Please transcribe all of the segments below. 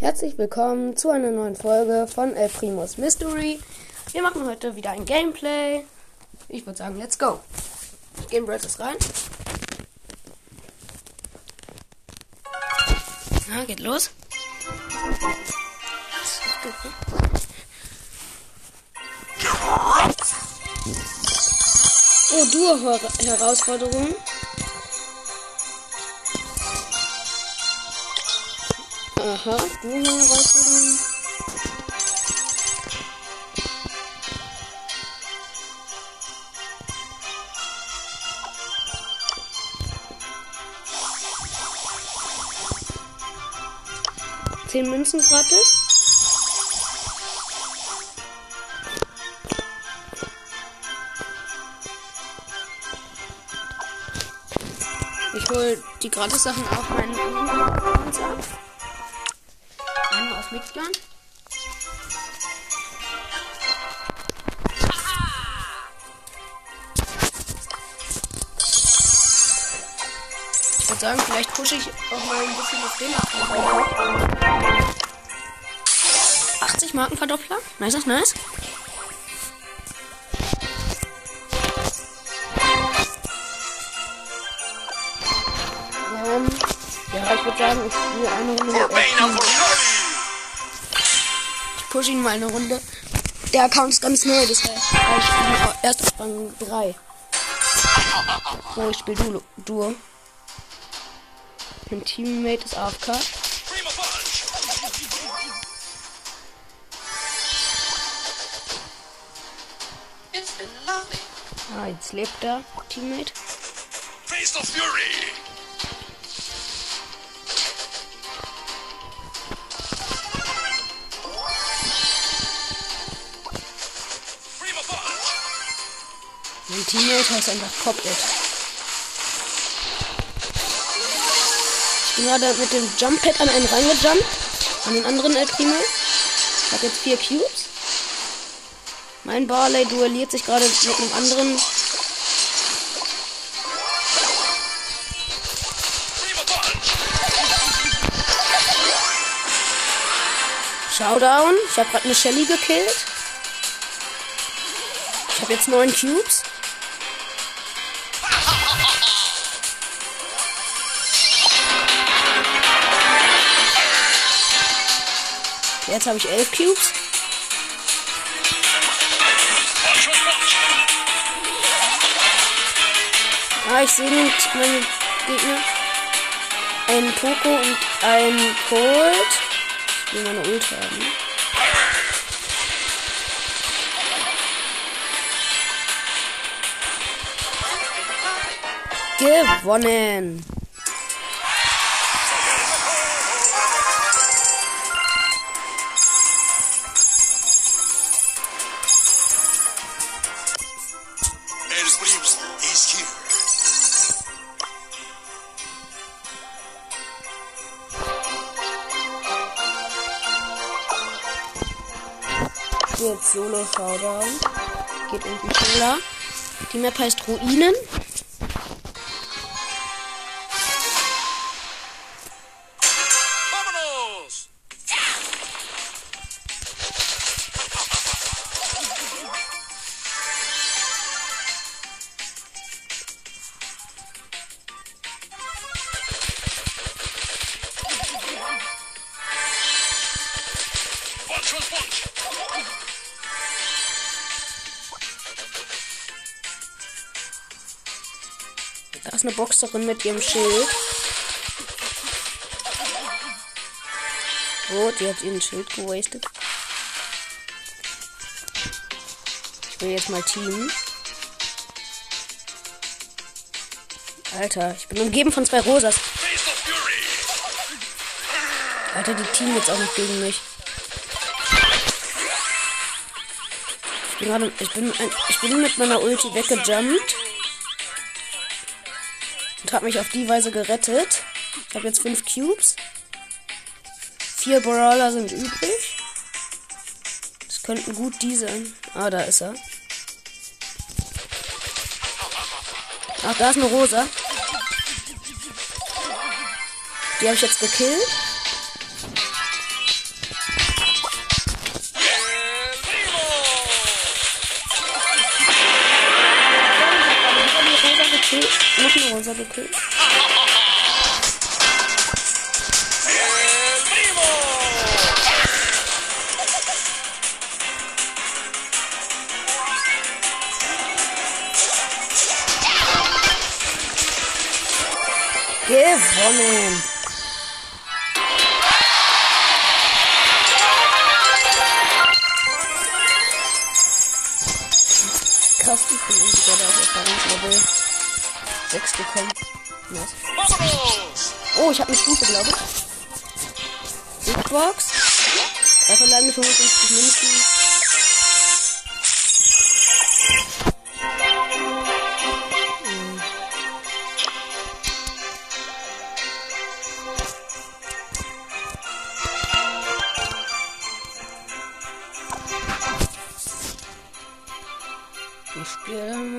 Herzlich willkommen zu einer neuen Folge von El Primus Mystery. Wir machen heute wieder ein Gameplay. Ich würde sagen, let's go. Ich gehe Brazos rein. Na, geht los. Oh, Duo-Herausforderung. Aha, Duo-Herausforderung. Zehn Münzen gratis. Ich hol die Gratis-Sachen auf meinen Accounts ab. Auf Mitgliedern. Ich würde sagen, vielleicht pushe ich auch mal ein bisschen auf den Account. 80 Markenverdoppler. Nice, nice, nice. Ja, ich würde sagen, ich spiele eine Runde pushe ihn mal eine Runde. Der Account ist ganz neu, das heißt, ich spiele erst auf Rang 3. So, ich spiele Duo. Duo. Mein Teammate ist AFK. Ah, jetzt lebt der Teammate. Face of Fury! Teammate heißt einfach Pop-It. Ich bin gerade mit dem Jump-Pad an einen reingejumpt. An den anderen El Primo. Ich habe jetzt vier Cubes. Mein Barley duelliert sich gerade mit einem anderen. Showdown. Ich habe gerade eine Shelly gekillt. Ich habe jetzt neun Cubes. Jetzt habe ich elf Cubes. Ah, ich sehe nicht meine Gegner. Ein Poco und ein Colt. Ich will meine Ult haben. Gewonnen. Solo Showdown. Geht irgendwie schneller. Die Map heißt Ruinen. Da ist eine Boxerin mit ihrem Schild. Oh, die hat ihren Schild gewastet. Ich will jetzt mal teamen. Alter, ich bin umgeben von zwei Rosas. Alter, die teamen jetzt auch noch gegen mich. Ich bin ich bin, ich bin mit meiner Ulti weggejumpt. Und habe mich auf die Weise gerettet. Ich habe jetzt fünf Cubes. Vier Brawler sind übrig. Das könnten gut die sein. Ah, da ist er. Ach, da ist eine Rosa. Die habe ich jetzt gekillt. Bowser gekillt. Gewonnen. Krass, ich bin irgendwie gerade auf Erfahrungslevel 6 gekommen. Nice. Oh, ich habe eine Stufe, glaube ich. Big Box. Drei verbleibende 55 Münzen. Hm. Ich spiele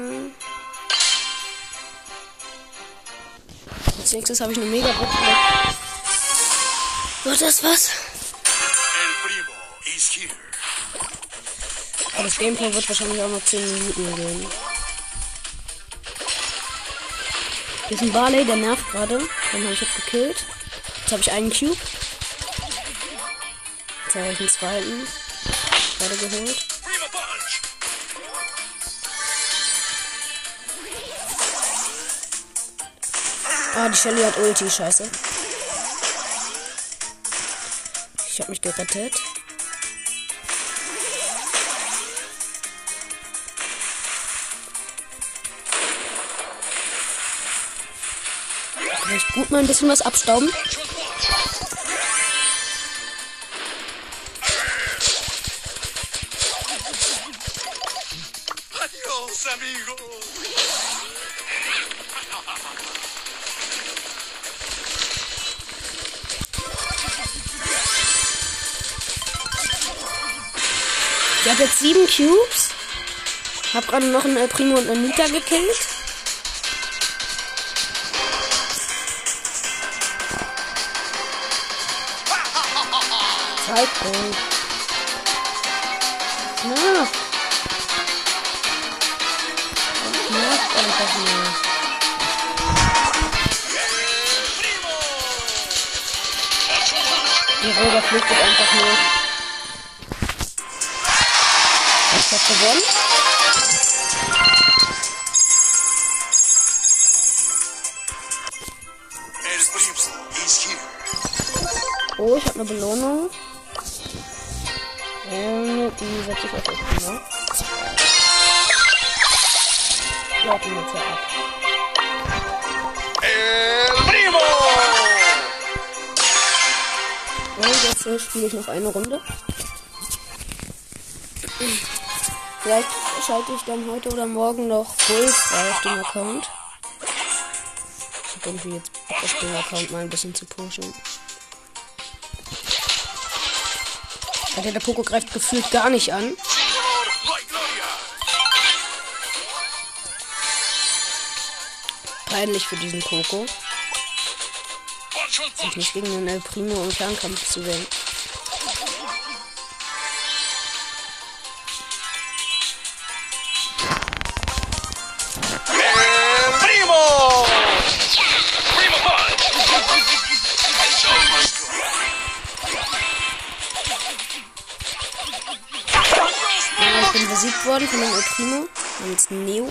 Als nächstes habe ich eine mega Box. Wird das was? Aber das Gameplay wird wahrscheinlich auch noch 10 Minuten gehen. Hier ist ein Barley, der nervt gerade. Den habe ich jetzt gekillt. Jetzt habe ich einen Cube. Jetzt habe ich einen zweiten. Gerade geholt. Ah, die Shelly hat Ulti, scheiße. Ich habe mich gerettet. Kann ich gut mal ein bisschen was abstauben? Adiós, amigo. Ich habe jetzt sieben Cubes. Hab gerade noch einen El Primo und einen Nita gekillt. Zeitpunkt. Na. Das nervt einfach nur. Die Roger flüchtet einfach nur. Gewonnen. Oh, ich habe eine Belohnung. Ähm, die setze ich auf El Primo. Laut ihn jetzt ja ab. El primo. Und jetzt äh, spiele ich noch eine Runde. Vielleicht schalte ich dann heute oder morgen noch frei auf dem Account. Ich habe irgendwie jetzt Bock, auf den Account mal ein bisschen zu pushen. Alter, der Poko greift gefühlt gar nicht an. Peinlich für diesen Poko. Sich nicht gegen den El Primo im Fernkampf zu wählen. Besiegt worden von dem El Primo. Namens Neo.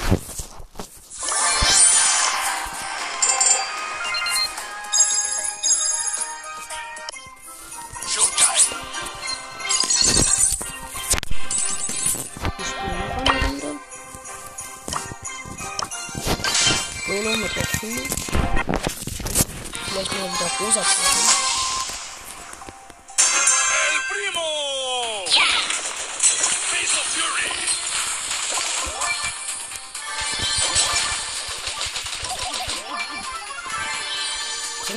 Solo mit der Primo. Vielleicht mal wieder rosa treffen.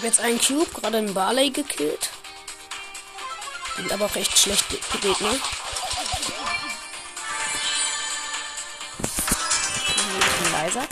Habe jetzt einen Cube, gerade einen Barley gekillt. Sind aber auch echt schlecht Ge- Gegner. Leiser.